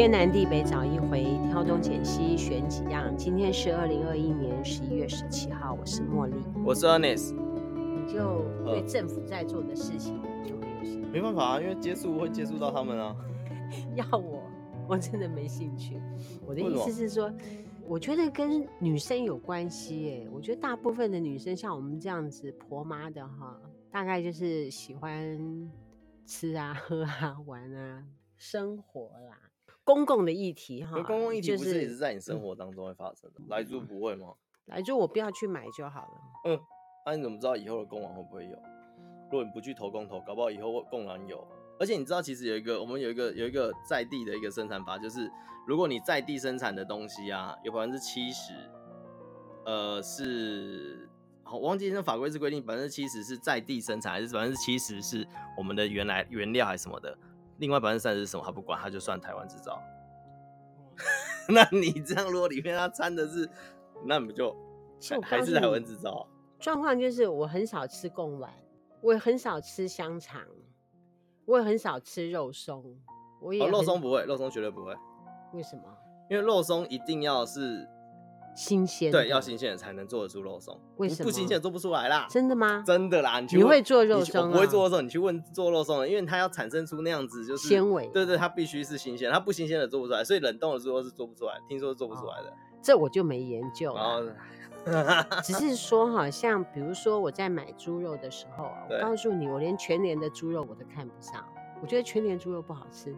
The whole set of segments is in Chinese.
天南地北找一回，挑东拣西选几样。今天是二零二一年十一月十七号，我是茉莉，我是 Ernest。你就对政府在做的事情就没有兴趣？没办法啊，因为接触会接触到他们啊。要我，我真的没兴趣。我的意思是说，我觉得跟女生有关系耶。我觉得大部分的女生像我们这样子婆妈的哈，大概就是喜欢吃啊、喝啊、玩啊。生活啦，公共的议题哈，公共议题不是也是在你生活当中会发生的？来住不会吗？来住我不要去买就好了。嗯，那、啊、你怎么知道以后的公网会不会有？如果你不去投公投，搞不好以后公然有。而且你知道，其实有一个我们有一个有一个在地的一个生产法，就是如果你在地生产的东西啊，有百分之七十，呃，是，好忘记那法规是规定百分之七十是在地生产，还是百分之七十是我们的原来原料还是什么的？另外百分之三十是什么？他不管，他就算台湾制造。那你这样，如果里面它掺的是，那你们就还是台湾制造。状况就是，我很少吃贡丸，我也很少吃香肠，我也很少吃肉松。我也、哦、肉松不会，肉松绝对不会。为什么？因为肉松一定要是。新鲜对，要新鲜的才能做得出肉松。为什么不新鲜的做不出来啦？真的吗？真的啦！你，去你会做肉松？我不会做肉松，你去问做肉松的，因为它要产生出那样子就是纤维。对对，它必须是新鲜，它不新鲜的做不出来，所以冷冻的时候是做不出来，听说是做不出来的。哦、这我就没研究了。只是说哈，像比如说我在买猪肉的时候，我告诉你，我连全年的猪肉我都看不上，我觉得全年猪肉不好吃。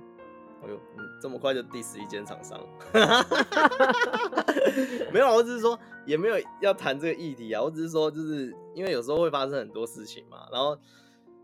哎呦，你这么快就第十一间厂商？没有，我只是说也没有要谈这个议题啊。我只是说，就是因为有时候会发生很多事情嘛。然后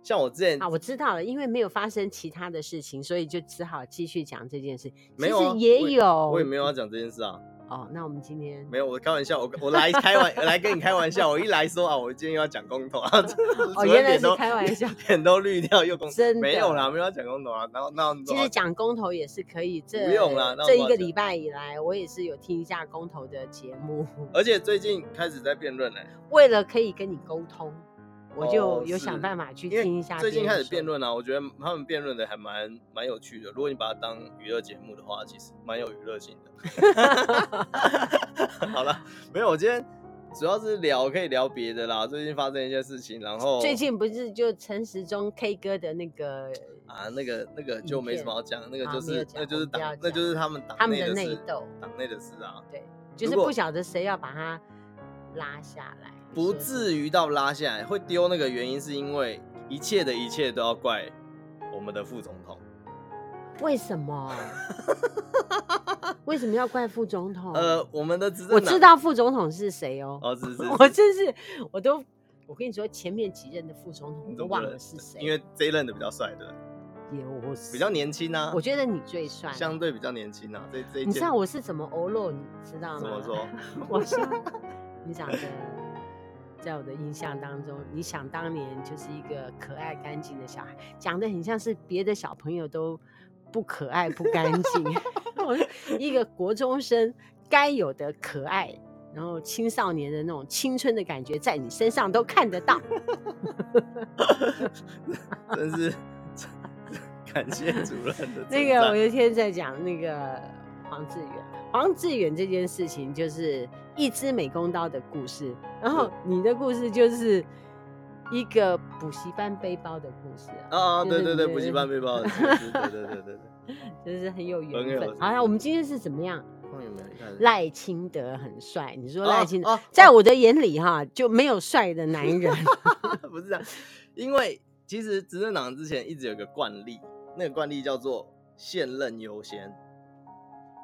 像我之前啊，我知道了，因为没有发生其他的事情，所以就只好继续讲这件事。没有、啊，也有我，我也没有要讲这件事啊。哦，那我们今天没有，我开玩笑，我我来开玩，来跟你开玩笑。我一来说啊，我今天又要讲公投啊，哦，原来是开玩笑，脸都绿掉又公投，真没有啦，没有要讲公投啊。然后那其实讲公投也是可以，这不用啦。这一个礼拜以来，我也是有听一下公投的节目，而且最近开始在辩论呢，为了可以跟你沟通。我就有想办法去听一下。最近开始辩论啊，我觉得他们辩论的还蛮蛮有趣的。如果你把它当娱乐节目的话，其实蛮有娱乐性的。好了，没有，我今天主要是聊可以聊别的啦。最近发生一些事情，然后最近不是就陈时中 K 歌的那个啊，那个那个就没什么好讲，那个就是那就是党，那就是他们党他们的内斗，党内的事啊。对，就是不晓得谁要把他拉下来。不至于到拉下来，会丢那个原因是因为一切的一切都要怪我们的副总统。为什么？为什么要怪副总统？呃，我们的执政，我知道副总统是谁哦。哦，是是，是，我真是，我都，我跟你说，前面几任的副总统都忘了是谁，因为这一任的比较帅的，也我比较年轻啊。我觉得你最帅，相对比较年轻啊。这这，你知道我是怎么欧露？你知道吗？怎么说？我是你长得。在我的印象当中，你想当年就是一个可爱干净的小孩，讲的很像是别的小朋友都不可爱不干净。我一个国中生该有的可爱，然后青少年的那种青春的感觉，在你身上都看得到。真是 感谢主任的。那个我有一天在讲那个黄志远。黄志远这件事情就是一支美工刀的故事，然后你的故事就是一个补习班背包的故事啊，对对对，补习班背包的故事，对对对对对，就是很有缘分。好，我们今天是怎么样？赖清德很帅，你说赖清德，在我的眼里哈就没有帅的男人，不是这样，因为其实执政党之前一直有个惯例，那个惯例叫做现任优先。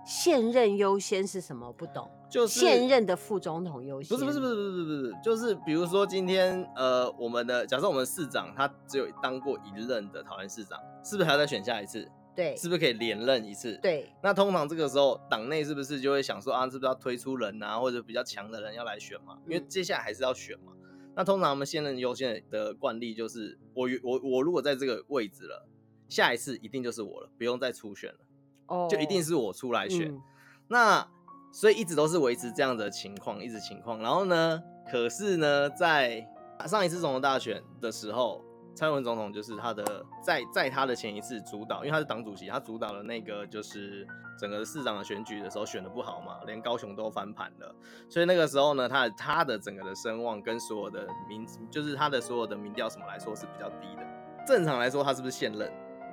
现任优先是什么？不懂，就是现任的副总统优先。不是不是不是不是不是，就是比如说今天呃，我们的假设我们市长他只有当过一任的桃园市长，是不是还要再选下一次？对，是不是可以连任一次？对。那通常这个时候党内是不是就会想说啊，是不是要推出人啊，或者比较强的人要来选嘛？因为接下来还是要选嘛。嗯、那通常我们现任优先的惯例就是，我我我如果在这个位置了，下一次一定就是我了，不用再初选了。哦，就一定是我出来选，嗯、那所以一直都是维持这样的情况，一直情况。然后呢，可是呢，在上一次总统大选的时候，蔡英文总统就是他的在在他的前一次主导，因为他是党主席，他主导了那个就是整个市长的选举的时候选的不好嘛，连高雄都翻盘了，所以那个时候呢，他他的整个的声望跟所有的民就是他的所有的民调什么来说是比较低的。正常来说，他是不是现任，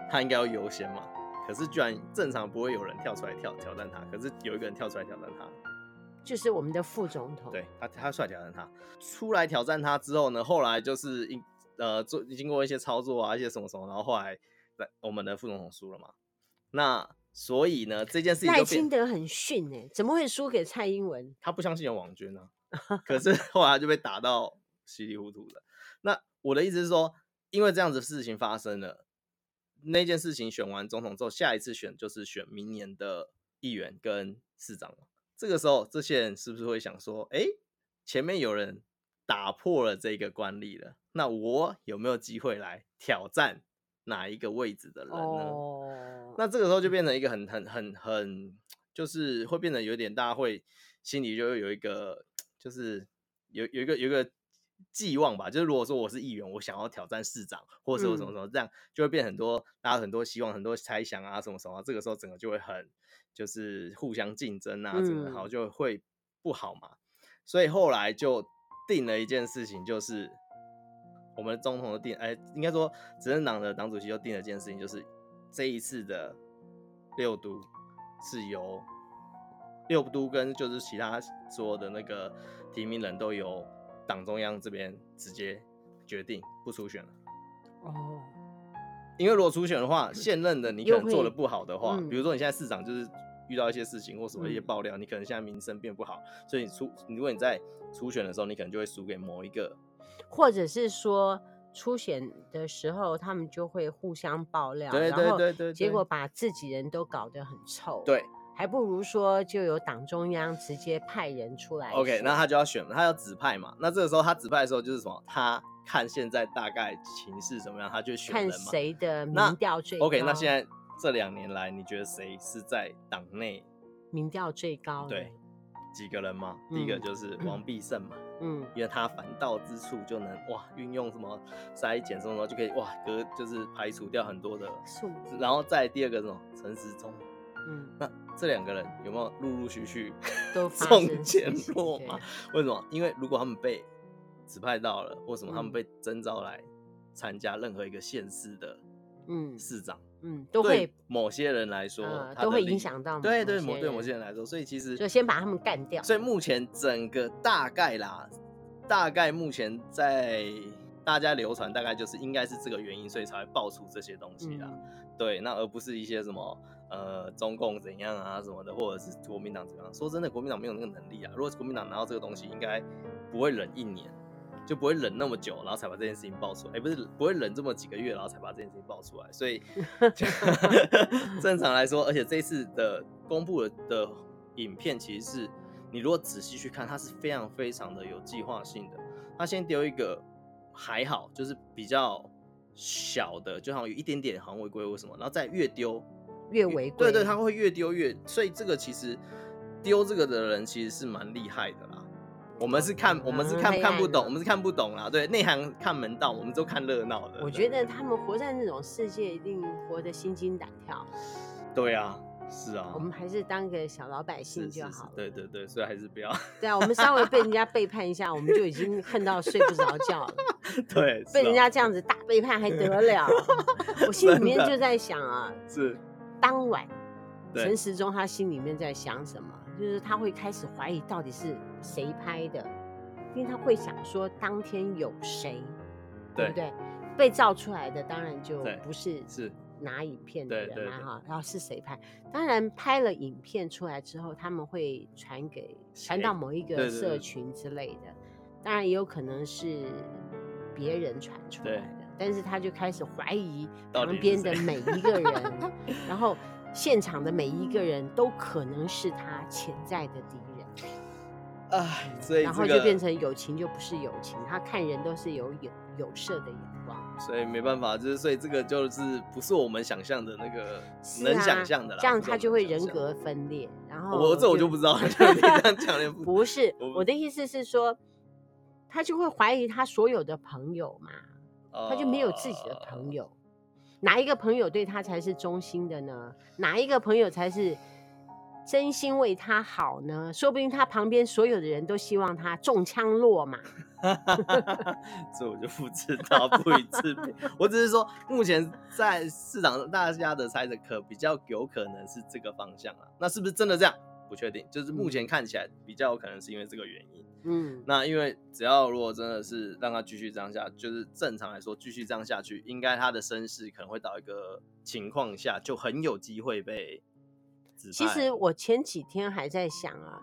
他应该要优先嘛？可是居然正常不会有人跳出来挑挑战他，可是有一个人跳出来挑战他，就是我们的副总统。对他，他出来挑战他，出来挑战他之后呢，后来就是一呃，做经过一些操作啊，一些什么什么，然后后来我们的副总统输了嘛。那所以呢，这件事情赖清德很逊哎，怎么会输给蔡英文？他不相信有网军呢、啊，可是后来就被打到稀里糊涂的。那我的意思是说，因为这样子事情发生了，那件事情选完总统之后，下一次选就是选明年的议员跟市长了。这个时候，这些人是不是会想说，哎，前面有人打破了这个惯例了？那我有没有机会来挑战哪一个位置的人呢？Oh. 那这个时候就变成一个很很很很，就是会变得有点大家会心里就会有一个，就是有有一个有一个寄望吧。就是如果说我是议员，我想要挑战市长，或者说什么什么，这样就会变很多大家很多希望，很多猜想啊什么什么。这个时候整个就会很就是互相竞争啊，整个好就会不好嘛。所以后来就定了一件事情，就是。我们总统的定，哎，应该说执政党的党主席就定了一件事情，就是这一次的六都是由六都跟就是其他所有的那个提名人都由党中央这边直接决定不出选了。哦，因为如果出选的话，现任的你可能做的不好的话，比如说你现在市长就是遇到一些事情或什么一些爆料，你可能现在名声变不好，所以你出如果你在初选的时候，你可能就会输给某一个。或者是说初选的时候，他们就会互相爆料，对对对对，结果把自己人都搞得很臭。对，还不如说就由党中央直接派人出来。OK，那他就要选，他要指派嘛。那这个时候他指派的时候就是什么？他看现在大概情势怎么样，他就选人嘛。看谁的民调最高。OK，那现在这两年来，你觉得谁是在党内民调最高？对，几个人嘛？第一个就是王必胜嘛。嗯，因为他反倒之处就能哇，运用什么筛检什么就可以哇，隔就是排除掉很多的数字。然后再第二个什么陈时中，嗯，那这两个人有没有陆陆续续都中箭落吗？为什么？因为如果他们被指派到了，或什么他们被征召来参加任何一个县市的嗯市长。嗯，都会某些人来说，呃、都会影响到。对对，某对某些人来说，所以其实就先把他们干掉。所以目前整个大概啦，大概目前在大家流传，大概就是应该是这个原因，所以才会爆出这些东西啦。嗯、对，那而不是一些什么呃中共怎样啊什么的，或者是国民党怎样。说真的，国民党没有那个能力啊。如果国民党拿到这个东西，应该不会忍一年。就不会忍那么久，然后才把这件事情爆出来。哎、欸，不是不会忍这么几个月，然后才把这件事情爆出来。所以 正常来说，而且这一次的公布的的影片，其实是你如果仔细去看，它是非常非常的有计划性的。他先丢一个还好，就是比较小的，就好像有一点点好像违规或什么，然后再越丢越违规。对对，他会越丢越。所以这个其实丢这个的人其实是蛮厉害的啦。我们是看，我们是看看不懂，我们是看不懂啦。对，内行看门道，我们都看热闹的。我觉得他们活在那种世界，一定活得心惊胆跳。对啊，是啊。我们还是当个小老百姓就好了。对对对，所以还是不要。对啊，我们稍微被人家背叛一下，我们就已经恨到睡不着觉了。对，被人家这样子大背叛还得了？我心里面就在想啊，是当晚陈时中他心里面在想什么？就是他会开始怀疑到底是谁拍的，因为他会想说当天有谁，对不对？被照出来的当然就不是是拿影片的人嘛哈，然后是谁拍？当然拍了影片出来之后，他们会传给传到某一个社群之类的，当然也有可能是别人传出来的，但是他就开始怀疑旁边的每一个人，然后。现场的每一个人都可能是他潜在的敌人，哎，所以、这个、然后就变成友情就不是友情，他看人都是有有有色的眼光，所以没办法，就是所以这个就是不是我们想象的那个能想象的啦，啊、这样他就会人格分裂。然后我这我就不知道，你这样讲不是我的意思是说，他就会怀疑他所有的朋友嘛。他就没有自己的朋友。哪一个朋友对他才是忠心的呢？哪一个朋友才是真心为他好呢？说不定他旁边所有的人都希望他中枪落马。这我就不知道，不予置评。我只是说，目前在市场上大家的猜测，可比较有可能是这个方向啊。那是不是真的这样？不确定。就是目前看起来比较有可能是因为这个原因。嗯，那因为只要如果真的是让他继续这样下，就是正常来说继续这样下去，应该他的身世可能会到一个情况下，就很有机会被。其实我前几天还在想啊。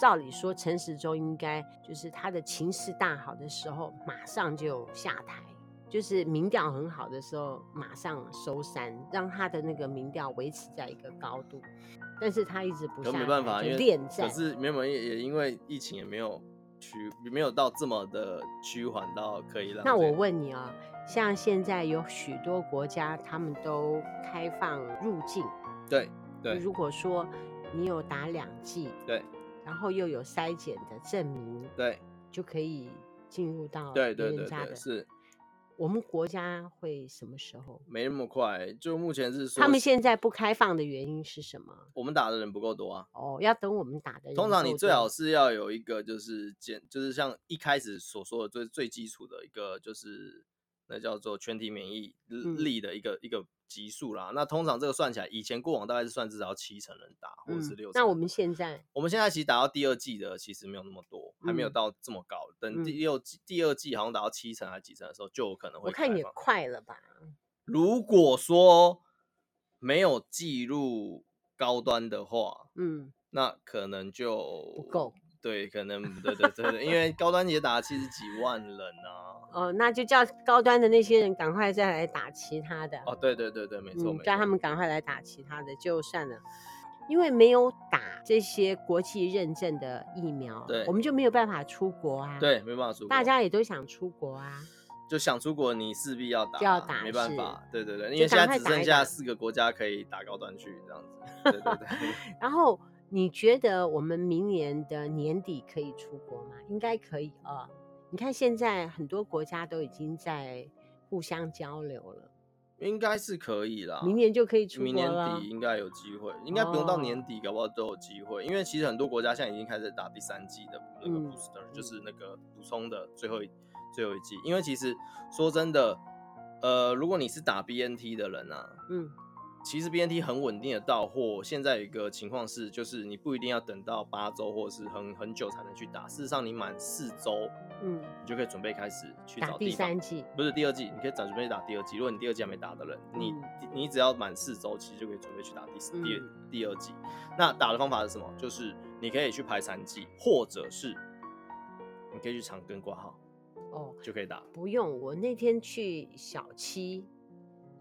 照理说，陈时中应该就是他的情势大好的时候，马上就下台；就是民调很好的时候，马上收山，让他的那个民调维持在一个高度。但是他一直不没办法，因为。可是没有也也因为疫情也没有趋，没有到这么的趋缓到可以了。那我问你啊，像现在有许多国家，他们都开放入境。对对。如果说你有打两剂，对。然后又有筛检的证明，对，就可以进入到对对对对，是。我们国家会什么时候？没那么快，就目前是说。他们现在不开放的原因是什么？我们打的人不够多啊。哦，要等我们打的人。通常你最好是要有一个就是简，就是像一开始所说的最最基础的一个就是。那叫做全体免疫力的一个、嗯、一个级数啦。那通常这个算起来，以前过往大概是算至少七成人打，或者是六成、嗯。那我们现在，我们现在其实打到第二季的其实没有那么多，还没有到这么高。等第六季、嗯、第二季好像达到七成还是几成的时候，就有可能会。我看也快了吧？如果说没有记录高端的话，嗯，那可能就不够。对，可能对对对对，因为高端也打了七十几万人啊。哦，那就叫高端的那些人赶快再来打其他的。哦，对对对对，没错，嗯、叫他们赶快来打其他的就算了，因为没有打这些国际认证的疫苗，对，我们就没有办法出国啊。对，没办法出国。大家也都想出国啊，就想出国，你势必要打，要打，没办法。对对对，因为现在只剩下四个国家可以打高端去这样子。对对对。然后你觉得我们明年的年底可以出国吗？应该可以啊。哦你看，现在很多国家都已经在互相交流了，应该是可以啦。明年就可以出国。明年底应该有机会，应该不用到年底，搞不好都有机会。因为其实很多国家现在已经开始打第三季的那个 booster，嗯，就是那个补充的最后一最后一季。因为其实说真的，呃，如果你是打 BNT 的人啊，嗯。其实 BNT 很稳定的到货，现在有一个情况是，就是你不一定要等到八周或者是很很久才能去打。事实上，你满四周，嗯，你就可以准备开始去找第三季，不是第二季，你可以准备打第二季。如果你第二季还没打的人，你你只要满四周，其实就可以准备去打第四第第二季。那打的方法是什么？就是你可以去排残季，或者是你可以去长庚挂号，哦，就可以打。不用，我那天去小七。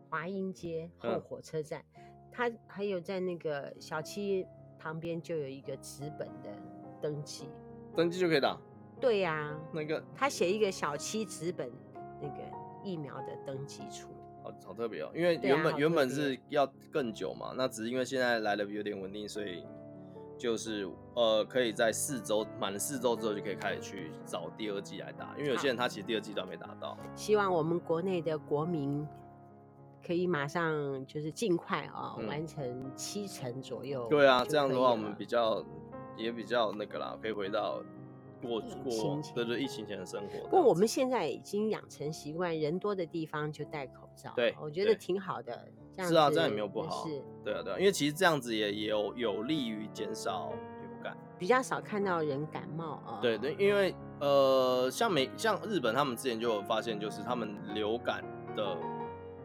华阴街后火车站，他、嗯、还有在那个小七旁边就有一个纸本的登记，登记就可以打。对呀、啊，那个他写一个小七纸本那个疫苗的登记处，好好特别哦，因为原本、啊、原本是要更久嘛，那只是因为现在来的有点稳定，所以就是呃可以在四周满了四周之后就可以开始去找第二季来打，因为有些人他其实第二季都还没打到。希望我们国内的国民。可以马上就是尽快啊、哦嗯，完成七成左右。对啊，这样的话我们比较也比较那个啦，可以回到过过对对疫情前的生活。不过我们现在已经养成习惯，人多的地方就戴口罩。对，我觉得挺好的。是啊，这样也没有不好。是，对啊，对啊，因为其实这样子也也有有利于减少流感，比较少看到人感冒啊。对对，因为呃，像美像日本，他们之前就有发现，就是他们流感的。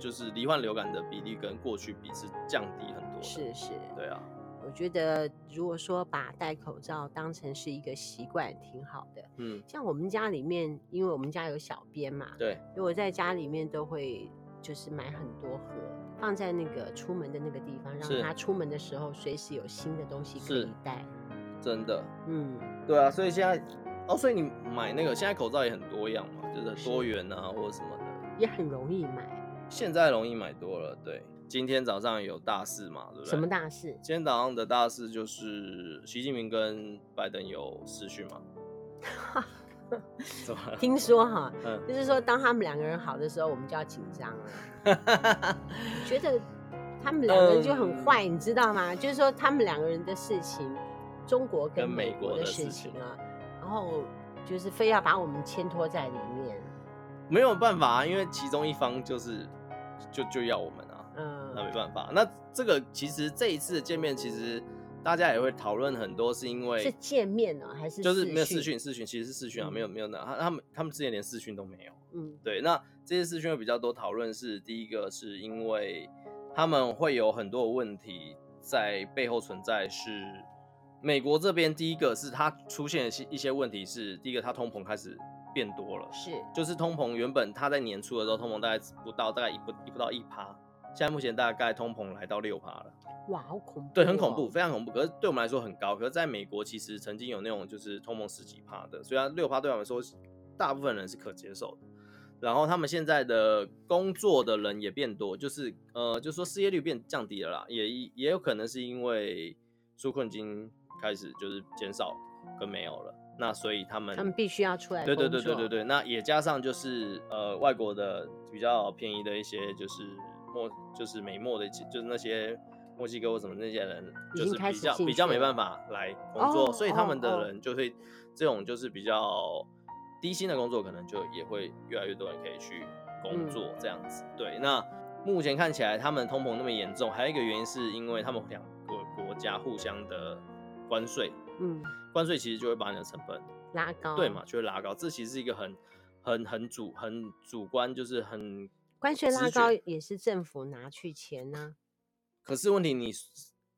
就是罹患流感的比例跟过去比是降低很多。是是，对啊。我觉得如果说把戴口罩当成是一个习惯，挺好的。嗯，像我们家里面，因为我们家有小编嘛，对，所以我在家里面都会就是买很多盒，放在那个出门的那个地方，让他出门的时候随时有新的东西可以带。真的，嗯，对啊，所以现在哦，所以你买那个现在口罩也很多样嘛，就是多元啊或者什么的，也很容易买。现在容易买多了，对。今天早上有大事嘛，对不对？什么大事？今天早上的大事就是习近平跟拜登有私讯嘛。听说哈，嗯就是说当他们两个人好的时候，我们就要紧张了。觉得他们两个人就很坏，嗯你知道吗？就是说他们两个人的事情，中国跟跟美美国的事事情啊，然后就是非要把我们牵拖在里面。没有办法啊，因为其中一方就是就就要我们啊，嗯，那没办法。那这个其实这一次的见面，其实大家也会讨论很多，是因为是见面呢、喔，还是就是没有视视讯？视讯其实是视讯啊，嗯没有没有那他他们他们之前连视讯都没有。嗯对，那这些视讯会比较多讨论是第一个是因为他们会有很多的问题在背后存在，是美国这边第一个是它出现一些一些问题是第一个它通膨开始变多了，是就是通膨原本它在年初的时候通膨大概不到大概一不一不到一趴，现在目前大概通膨来到六趴了。哇，好恐怖、哦，对，很恐怖，非常恐怖。可是对我们来说很高，可是在美国其实曾经有那种就是通膨十几趴的，所以它六趴对我们来说大部分人是可接受的。然后他们现在的工作的人也变多，就是呃，就是说失业率变降低了啦，也也有可能是因为纾困金开始就是减少跟没有了，那所以他们他们必须要出来。对对对对对对，那也加上就是呃外国的比较便宜的一些就是墨就是美墨的就是那些墨西哥或什么那些人，就是比较比较没办法来工作，哦、所以他们的哦人就会这种就是比较。低薪的工作可能就也会越来越多人可以去工作这样子。嗯、对，那目前看起来他们通膨那么严重，还有一个原因是因为他们两个国家互相的关税，嗯，关税其实就会把你的成本拉高，对嘛，就会拉高。这其实是一个很很很主很主观，就是很关税拉高也是政府拿去钱呢、啊。可是问题你。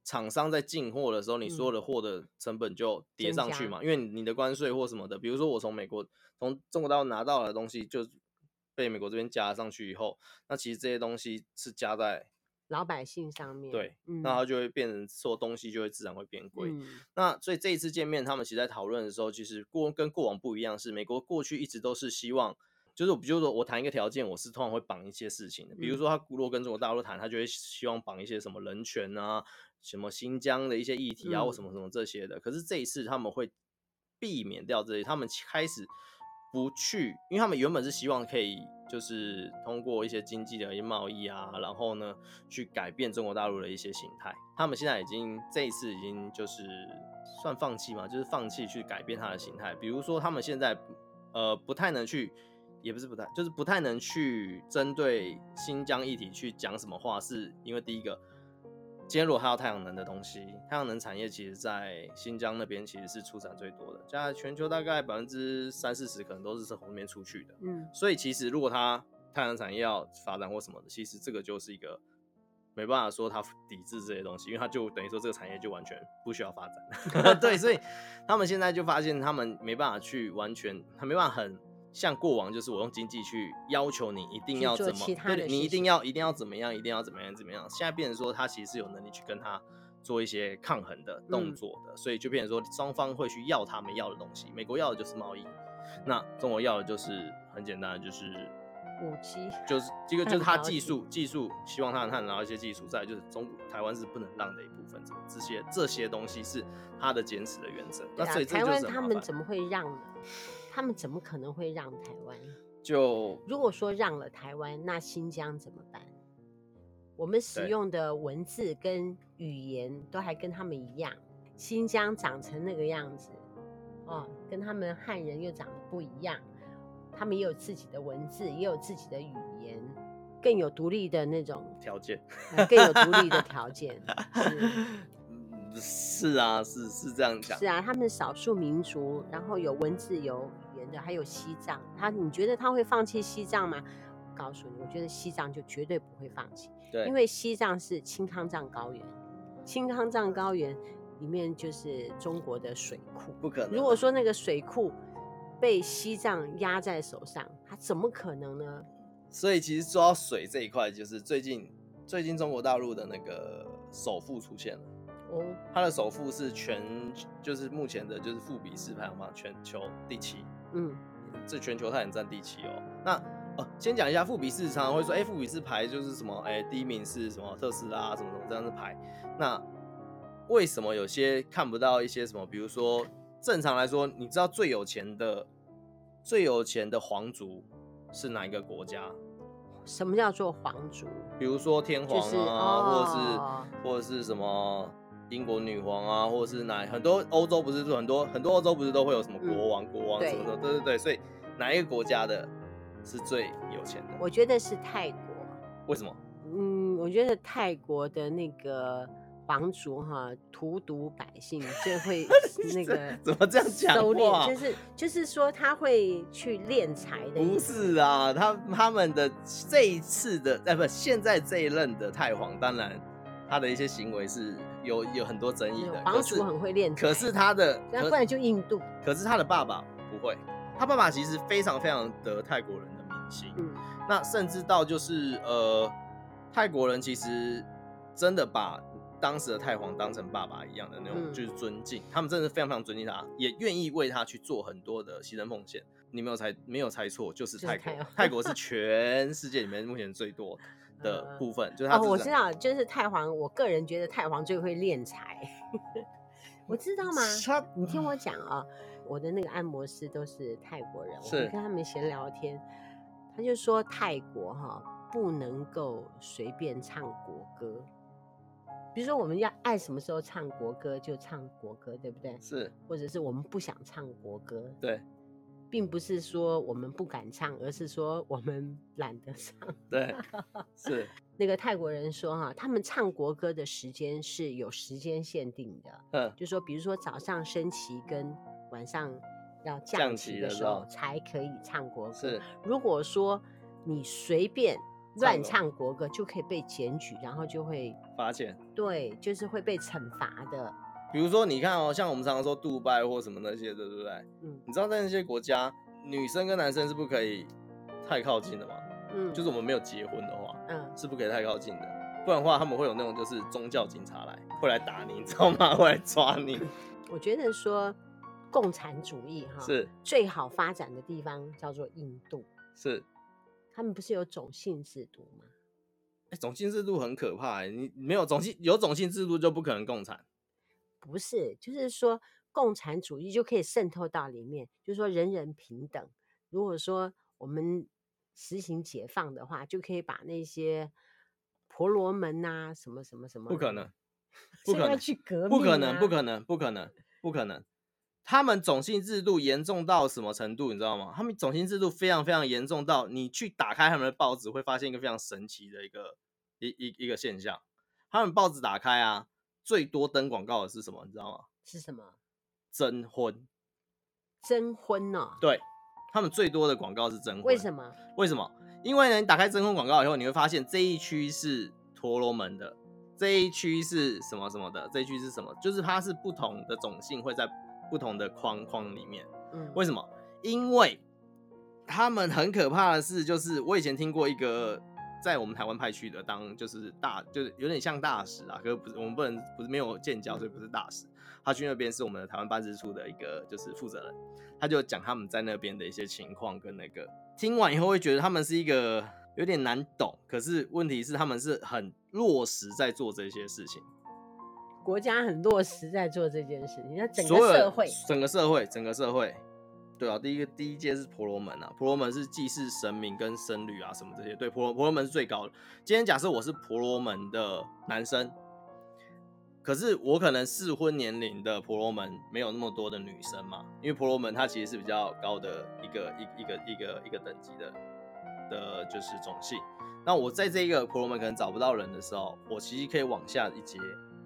厂商在进货的时候，你所有的货的成本就叠上去嘛，嗯、因为你的关税或什么的，比如说我从美国从中国大陆拿到的东西，就被美国这边加上去以后，那其实这些东西是加在老百姓上面，对，嗯、那它就会变成说东西就会自然会变贵。嗯、那所以这一次见面，他们其实在讨论的时候，其实过跟过往不一样，是美国过去一直都是希望。就是我，比如说我谈一个条件，我是通常会绑一些事情的。比如说，他如果跟中国大陆谈，他就会希望绑一些什么人权啊、什么新疆的一些议题啊，或什么什么这些的。可是这一次他们会避免掉这些，他们开始不去，因为他们原本是希望可以就是通过一些经济的一些贸易啊，然后呢去改变中国大陆的一些形态。他们现在已经这一次已经就是算放弃嘛，就是放弃去改变它的形态。比如说，他们现在呃不太能去。也不是不太，就是不太能去针对新疆议题去讲什么话，是因为第一个，今天如果还有太阳能的东西，太阳能产业其实在新疆那边其实是出产最多的，在全球大概百分之三四十可能都是从那边出去的。嗯，所以其实如果它太阳能产业要发展或什么的，其实这个就是一个没办法说它抵制这些东西，因为它就等于说这个产业就完全不需要发展。对，所以他们现在就发现他们没办法去完全，他没办法很。像过往就是我用经济去要求你一定要怎么，对，你一定要一定要怎么样，一定要怎么样怎么样。现在变成说他其实是有能力去跟他做一些抗衡的动作的，嗯、所以就变成说双方会去要他们要的东西。美国要的就是贸易，那中国要的就是很简单的就是武器，就是 这个就是他技术技术希望他能拿到一些技术，再来就是中台湾是不能让的一部分，这些这些东西是他的坚持的原则。那所以这台湾他们怎么会让呢？他们怎么可能会让台湾？就如果说让了台湾，那新疆怎么办？我们使用的文字跟语言都还跟他们一样，新疆长成那个样子，哦，跟他们汉人又长得不一样。他们也有自己的文字，也有自己的语言，更有独立的那种条件，更有独立的条件。是，啊，是是这样讲。是啊，他们少数民族，然后有文字有语言的。还有西藏，他你觉得他会放弃西藏吗？告诉你，我觉得西藏就绝对不会放弃。对，因为西藏是青康藏高原，青康藏高原里面就是中国的水库，不可能。如果说那个水库被西藏压在手上，他怎么可能呢？所以其实说到水这一块，就是最近最近中国大陆的那个首富出现了。哦，他的首富是全就是目前的就是富比士排行榜全球第七。嗯，这全球它也占第七哦。那哦，先讲一下富比士，常常会说，哎、欸，富比士排就是什么，哎、欸，第一名是什么特斯拉，什么什么这样子排。那为什么有些看不到一些什么？比如说，正常来说，你知道最有钱的最有钱的皇族是哪一个国家？什么叫做皇族？比如说天皇啊，就是哦、或者是或者是什么英国女皇啊，或者是哪很多欧洲不是很多很多欧洲不是都会有什么国王、嗯、国王什么的？对对对，所以哪一个国家的是最有钱的？我觉得是泰国。为什么？嗯，我觉得泰国的那个。皇族哈，荼毒百姓，就会 那个怎么这样讲？收敛，就是就是说他会去敛财的。不是啊，他他们的这一次的，呃，不，现在这一任的太皇，当然他的一些行为是有有很多争议的。皇族很会练，可是他的，那不然就印度。可是他的爸爸不会，他爸爸其实非常非常得泰国人的民心。嗯，那甚至到就是呃，泰国人其实真的把。当时的太皇当成爸爸一样的那种，就是尊敬，嗯、他们真的非常非常尊敬他，也愿意为他去做很多的牺牲奉献。你没有猜，没有猜错，就是泰国。泰，泰国是全世界里面目前最多的部分，呃、就是他。哦，我知道，就是太皇。我个人觉得太皇最会敛财，我知道吗？他你听我讲啊、哦，我的那个按摩师都是泰国人，我跟他们闲聊天，他就说泰国哈、哦、不能够随便唱国歌。比如说，我们要爱什么时候唱国歌就唱国歌，对不对？是，或者是我们不想唱国歌，对，并不是说我们不敢唱，而是说我们 懒得唱。对，是。那个泰国人说哈，他们唱国歌的时间是有时间限定的，嗯，就说比如说早上升旗跟晚上要降旗的时候才可以唱国歌。是，如果说你随便。乱唱国歌就可以被检举，然后就会罚钱。对，就是会被惩罚的。比如说，你看哦，像我们常常说杜拜或什么那些的，对不对？嗯。你知道在那些国家，女生跟男生是不可以太靠近的吗？嗯。就是我们没有结婚的话，嗯，是不可以太靠近的，不然的话他们会有那种就是宗教警察来，会来打你，你知道吗？会来抓你。我觉得说共产主义哈是最好发展的地方叫做印度。是。他们不是有种姓制度吗？哎、欸，种姓制度很可怕、欸。你没有种姓，有种姓制度就不可能共产。不是，就是说共产主义就可以渗透到里面，就是说人人平等。如果说我们实行解放的话，就可以把那些婆罗门呐、啊，什么什么什么，不可能，不可能去革命、啊，不可能，不可能，不可能，不可能。他们种姓制度严重到什么程度，你知道吗？他们种姓制度非常非常严重到，你去打开他们的报纸，会发现一个非常神奇的一个一一一个现象。他们报纸打开啊，最多登广告的是什么？你知道吗？是什么？征婚。征婚哦。对，他们最多的广告是征婚。为什么？为什么？因为呢，你打开征婚广告以后，你会发现这一区是婆罗门的，这一区是什么什么的，这一区是什么？就是它是不同的种姓会在。不同的框框里面，嗯，为什么？因为他们很可怕的是，就是我以前听过一个在我们台湾派去的当，就是大，就是有点像大使啊，可是不是我们不能不是没有建交，所以不是大使。他去那边是我们的台湾办事处的一个就是负责人，他就讲他们在那边的一些情况跟那个，听完以后会觉得他们是一个有点难懂，可是问题是他们是很落实在做这些事情。国家很落实在做这件事情，那整个社会，整个社会，整个社会，对啊，第一个第一阶是婆罗门啊，婆罗门是祭祀神明跟僧侣啊什么这些，对，婆罗婆罗门是最高的。今天假设我是婆罗门的男生，可是我可能适婚年龄的婆罗门没有那么多的女生嘛，因为婆罗门它其实是比较高的一个一一个一个一个等级的的，就是种姓。那我在这一个婆罗门可能找不到人的时候，我其实可以往下一阶。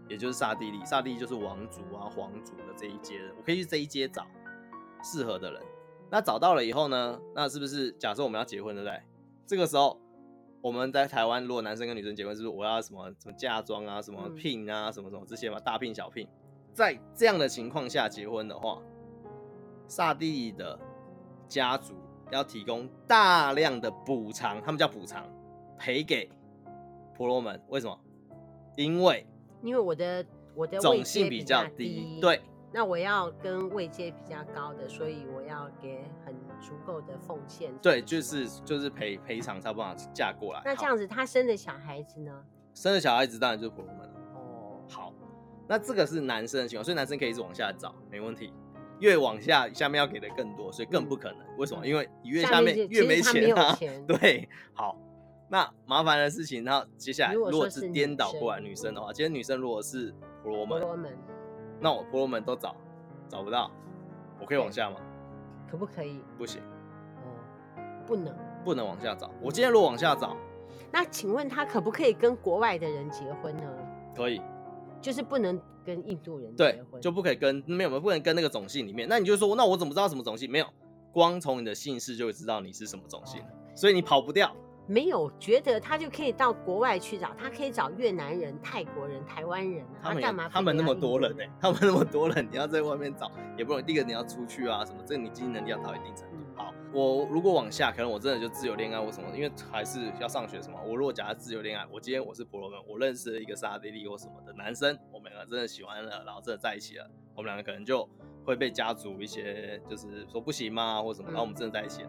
也就是刹帝利，刹帝利就是王族啊、皇族的这一阶，我可以去这一阶找适合的人。那找到了以后呢，那是不是假设我们要结婚，对不对？这个时候我们在台湾，如果男生跟女生结婚，是不是我要什么什么嫁妆啊、什么聘啊、什么什么这些嘛，大聘小聘？在这样的情况下结婚的话，萨帝利的家族要提供大量的补偿，他们叫补偿，赔给婆罗门。为什么？因为因为我的我的种姓比较低，对，那我要跟位阶比较高的，所以我要给很足够的奉献。对，就是就是赔赔偿差不多嫁过来。那这样子，他生的小孩子呢？生的小孩子当然就是婆罗门了。哦，好，那这个是男生的情况，所以男生可以一直往下找，没问题。越往下下面要给的更多，所以更不可能。为什么？因为你越下面越没钱啊。钱 对，好，那麻烦的事情，然后接下来如果是颠倒过来女生的话，今天女生如果是婆罗门，门那我婆罗门都找找不到，我可以往下吗？可不可以？不行。哦，不能，不能往下找。我今天如果往下找，那请问他可不可以跟国外的人结婚呢？可以。就是不能跟印度人结对，就不可以跟没有没有不能跟那个种姓里面。那你就说，那我怎么知道什么种姓？没有，光从你的姓氏就会知道你是什么种姓，所以你跑不掉。没有觉得他就可以到国外去找，他可以找越南人、泰国人、台湾人，他干嘛？他们那么多人呢、欸？他们那么多人，你要在外面找也不容易。第一个你要出去啊，什么？这个你经济能力要到一定程度。好，我如果往下，可能我真的就自由恋爱或什么，因为还是要上学什么。我如果假设自由恋爱，我今天我是婆罗门，我认识了一个沙地利或什么的男生，我们两个真的喜欢了，然后真的在一起了，我们两个可能就会被家族一些就是说不行嘛或什么，然后我们真的在一起了。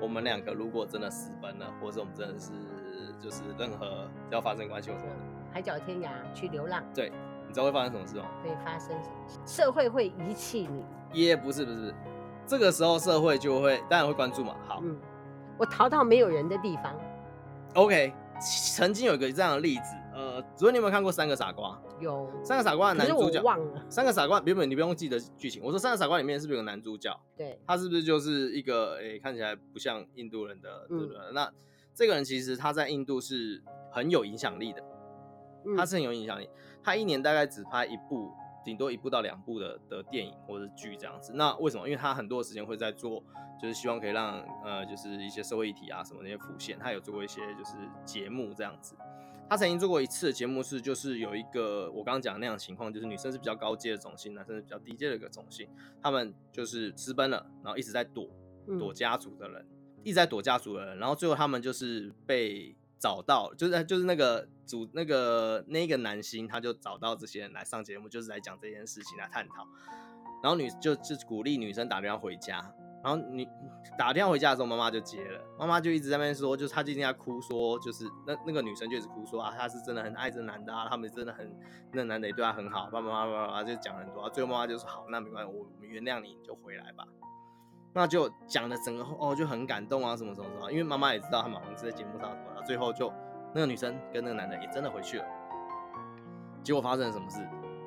我们两个如果真的私奔了，或者我们真的是。就是任何要发生关系或什么的，海角天涯去流浪，对，你知道会发生什么事吗？会发生什么事？社会会遗弃你？也、yeah, 不是不是，这个时候社会就会当然会关注嘛。好，嗯，我逃到没有人的地方。OK，曾经有一个这样的例子，呃，主任你有没有看过《三个傻瓜》？有。三个傻瓜的男主角忘了。三个傻瓜，原本你不用记得剧情。我说三个傻瓜里面是不是有个男主角？对。他是不是就是一个诶、欸、看起来不像印度人的，对不对？嗯、那。这个人其实他在印度是很有影响力的，他是很有影响力。他一年大概只拍一部，顶多一部到两部的的电影或者剧这样子。那为什么？因为他很多时间会在做，就是希望可以让呃，就是一些社会议题啊什么那些浮现。他有做过一些就是节目这样子。他曾经做过一次的节目是，就是有一个我刚刚讲的那样的情况，就是女生是比较高阶的种姓，男生是比较低阶的一个种姓，他们就是私奔了，然后一直在躲躲家族的人。一直在躲家族的人，然后最后他们就是被找到，就是就是那个主那个那个男星，他就找到这些人来上节目，就是来讲这件事情来探讨。然后女就就鼓励女生打电话回家，然后你打电话回家的时候，妈妈就接了，妈妈就一直在那边说，就是她今天在哭说，就是那那个女生就一直哭说啊，她是真的很爱这男的啊，他们真的很那个男的也对她很好，爸爸妈妈妈就讲很多，最后妈妈就说好，那没关系，我我们原谅你，你就回来吧。那就讲了整个哦，就很感动啊，什么什么什么，因为妈妈也知道他们好像是在节目上什么，最后就那个女生跟那个男的也真的回去了。结果发生了什么事？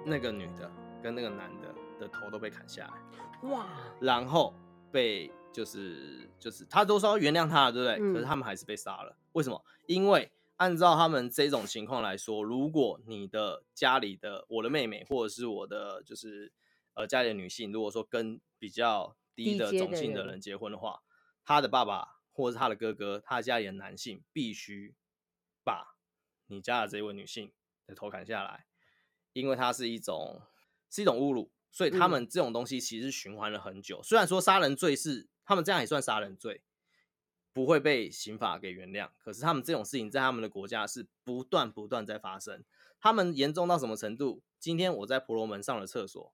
那个女的跟那个男的的头都被砍下来，哇！然后被就是就是他都说要原谅他了，对不对？嗯。可是他们还是被杀了。为什么？因为按照他们这种情况来说，如果你的家里的我的妹妹或者是我的就是呃家里的女性，如果说跟比较低的种姓的人结婚的话，他的爸爸或者是他的哥哥，他家里的男性必须把你家的这位女性的头砍下来，因为它是一种是一种侮辱，所以他们这种东西其实循环了很久。虽然说杀人罪是他们这样也算杀人罪，不会被刑法给原谅，可是他们这种事情在他们的国家是不断不断在发生。他们严重到什么程度？今天我在婆罗门上了厕所。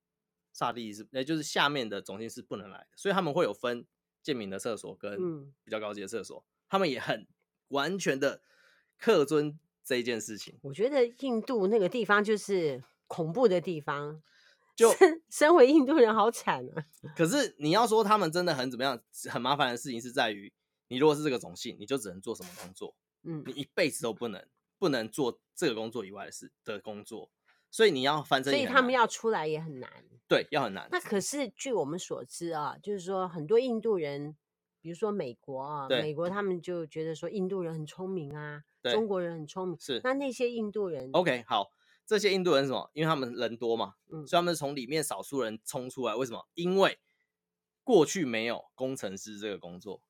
刹帝利是，那就是下面的种姓是不能来的，所以他们会有分贱民的厕所跟比较高级的厕所，嗯，他们也很完全的克尊这一件事情。我觉得印度那个地方就是恐怖的地方，就身，身为印度人好惨啊。可是你要说他们真的很怎么样，很麻烦的事情是在于，你如果是这个种姓，你就只能做什么工作？嗯，你一辈子都不能不能做这个工作以外的事的工作。所以你要翻身，所以他们要出来也很难。对，要很难。那可是据我们所知啊，就是说很多印度人，比如说美国啊，美国他们就觉得说印度人很聪明啊，中国人很聪明。是。那那些印度人，OK，好，这些印度人是什么？因为他们人多嘛，嗯，所以他们是从里面少数人冲出来。为什么？因为过去没有工程师这个工作。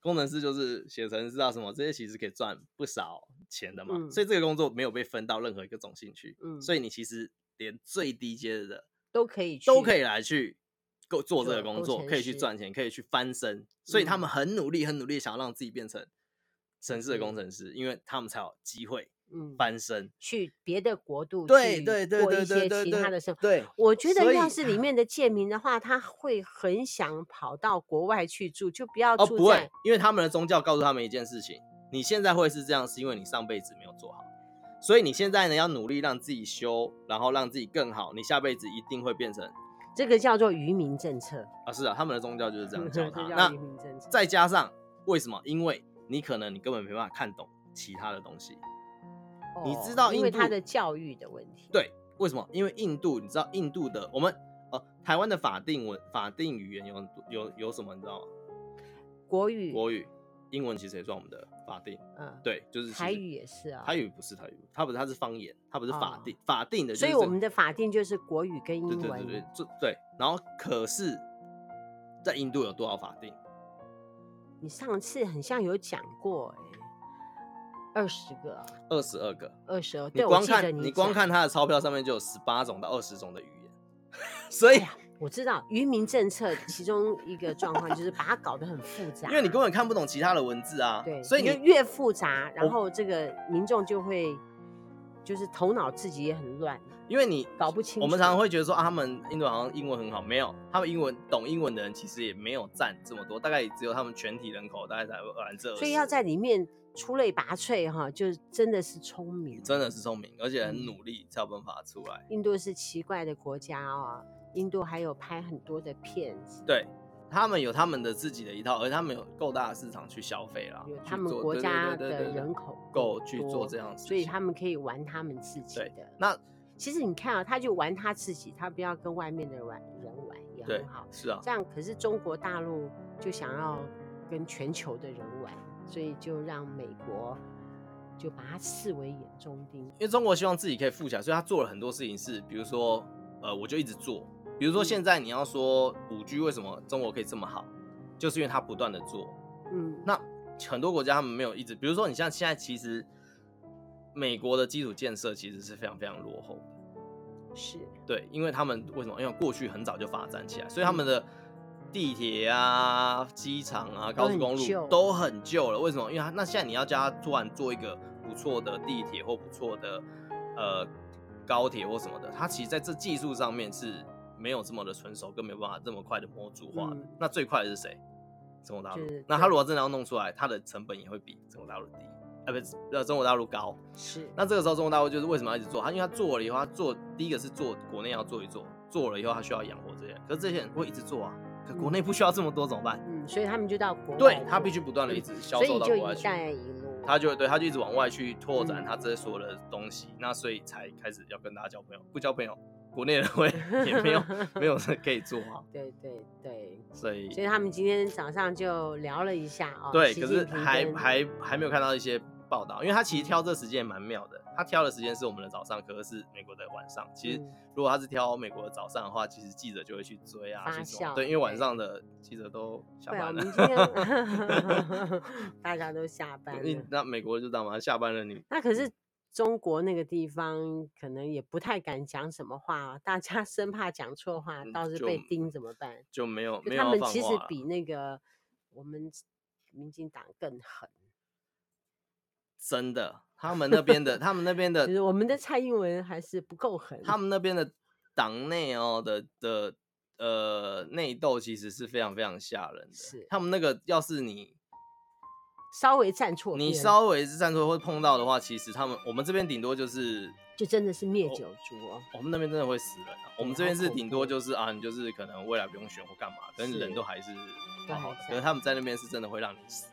工程师就是写程式啊，什么这些其实可以赚不少钱的嘛，嗯，所以这个工作没有被分到任何一个种姓去，嗯，所以你其实连最低阶的都可以都可以来去够做这个工作，可以去赚钱，可以去翻身，所以他们很努力，很努力想要让自己变成城市的工程师，嗯，因为他们才有机会。嗯，翻身去别的国度，对对对过一些其他的生活。对，我觉得要是里面的贱民的话，他会很想跑到国外去住，就不要。哦，不会，因为他们的宗教告诉他们一件事情：你现在会是这样，是因为你上辈子没有做好。所以你现在呢，要努力让自己修，然后让自己更好，你下辈子一定会变成这个叫做愚民政策啊，是啊，他们的宗教就是这样教 他。叫愚民政策。那再加上为什么？因为你可能你根本没办法看懂其他的东西。哦、你知道，因为他的教育的问题。对，为什么？因为印度，你知道印度的我们呃台湾的法定文法定语言有有有什么？你知道吗？国语。国语。英文其实也算我们的法定，嗯，对，就是台语也是啊。台语不是台语，它不是，它是方言，它不是法定，哦、法定的、就是。所以我们的法定就是国语跟英文。对对对对，就对。然后可是，在印度有多少法定？你上次很像有讲过、欸，二十个，二十二个，二十二。你光看你，你光看他的钞票上面就有十八种到二十种的语言，所以。哎我知道渔民政策其中一个状况就是把它搞得很复杂，因为你根本看不懂其他的文字啊。对，所以你越复杂，然后这个民众就会就是头脑自己也很乱，因为你搞不清楚。我们常常会觉得说啊，他们印度好像英文很好，没有，他们英文懂英文的人其实也没有占这么多，大概也只有他们全体人口大概才百分之二十。所以要在里面出类拔萃哈，就真的是聪明，真的是聪明，而且很努力才有办法出来。印度是奇怪的国家哦。印度还有拍很多的片子，对，他们有他们的自己的一套，而他们有够大的市场去消费啦，有他们国家的人口够去做这样子，所以他们可以玩他们自己的。那其实你看啊，他就玩他自己，他不要跟外面的人玩，人玩也很好。是啊，这样可是中国大陆就想要跟全球的人玩，所以就让美国就把它视为眼中钉。因为中国希望自己可以富起来，所以他做了很多事情是，比如说呃，我就一直做。比如说，现在你要说五 G 为什么中国可以这么好，就是因为它不断的做。嗯，那很多国家他们没有一直，比如说你像现在，其实美国的基础建设其实是非常非常落后的。是，对，因为他们为什么？因为过去很早就发展起来，所以他们的地铁啊、机场啊、高速公路都很旧了。为什么？因为它那现在你要叫他突然做一个不错的地铁或不错的呃高铁或什么的，它其实在这技术上面是。没有这么的成熟，更没有办法这么快的模组化。嗯、那最快的是谁？中国大陆。那他如果真的要弄出来，它的成本也会比中国大陆低，啊，不是，呃，中国大陆高。是。那这个时候，中国大陆就是为什么要一直做？他因为他做了以后，他做第一个是做国内要做一做，做了以后他需要养活这些人，可是这些人会一直做啊。可国内不需要这么多怎么办？嗯，所以他们就到国外。对，他必须不断的一直销售到国外去。他就对，他就一直往外去拓展他这些所有的东西，嗯、那所以才开始要跟大家交朋友，不交朋友。国内人会 也没有 没有人可以做啊。对对对，所以所以他们今天早上就聊了一下啊。对，可是还还还没有看到一些报道，因为他其实挑这时间也蛮妙的。他挑的时间是我们的早上，可是是美国的晚上。其实如果他是挑美国的早上的话，其实记者就会去追啊。对，因为晚上的记者都下班了。大家都下班了。那美国就这样嘛，下班了你那可是。中国那个地方可能也不太敢讲什么话，大家生怕讲错话，倒是被盯怎么办？就，没有没有，他们其实比那个我们民进党更狠。真的，他们那边的，他们那边的，我们的蔡英文还是不够狠。他们那边的党内哦的的呃内斗其实是非常非常吓人的。是，他们那个要是你。稍微站错，你稍微是站错或碰到的话，其实他们我们这边顶多就是，就真的是灭九族哦。我们那边真的会死人啊！我们这边是顶多就是啊，你就是可能未来不用选或干嘛，可是人都还是好好的。可是他们在那边是真的会让你死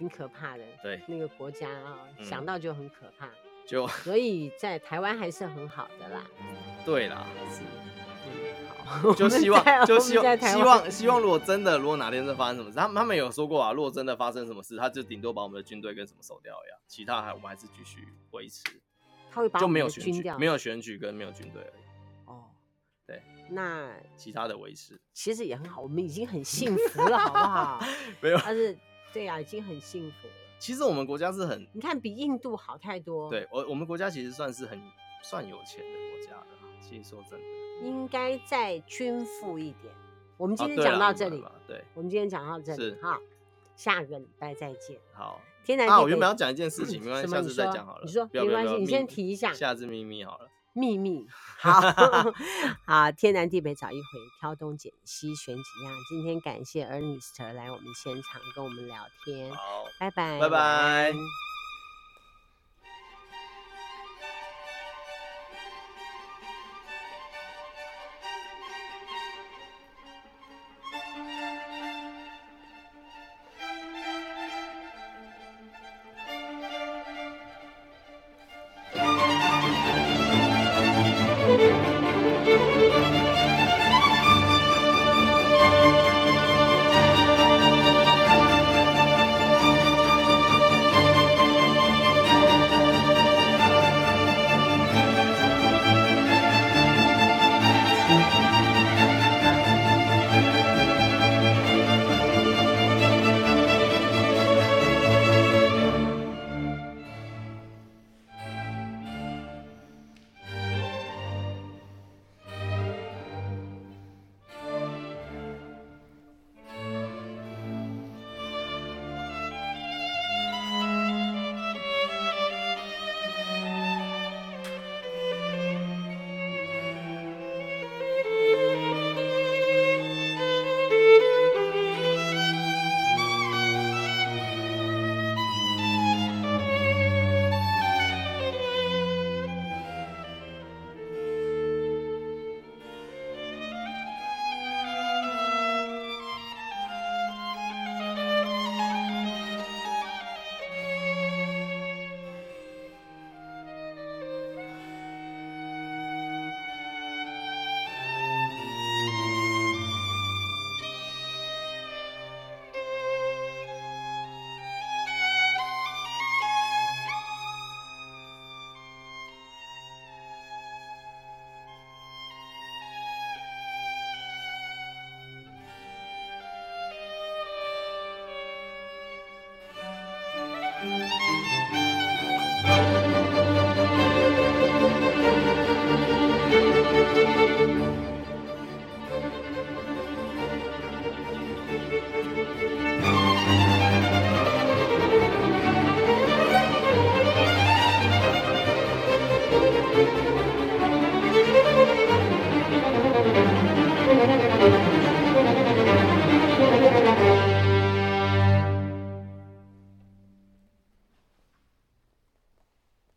挺可怕的。对，那个国家啊，想到就很可怕。就所以在台湾还是很好的啦。对啦。就希望，就希望，希望，希望，如果真的，如果哪天真的发生什么事，他们他们有说过啊，如果真的发生什么事，他就顶多把我们的军队跟什么收掉呀，其他还我们还是继续维持。他会把就没有选举，没有选举跟没有军队而已。哦，对，那其他的维持其实也很好，我们已经很幸福了，好不好？没有，但是对呀、啊，已经很幸福了。其实我们国家是很，你看比印度好太多。对我，我们国家其实算是很算有钱的国家了。其实说真的。应该再均富一点。我们今天讲到这里，啊、对，我们今天讲到这里，哈，下个礼拜再见。好，天南我原本要讲一件事情，没关系，下次再讲好了。你说，没关系，你先提一下。下次秘密好了。秘密，好 好，天南地北找一回，挑东拣西选几样。今天感谢 Ernest 来我们现场跟我们聊天。好，拜拜，拜拜。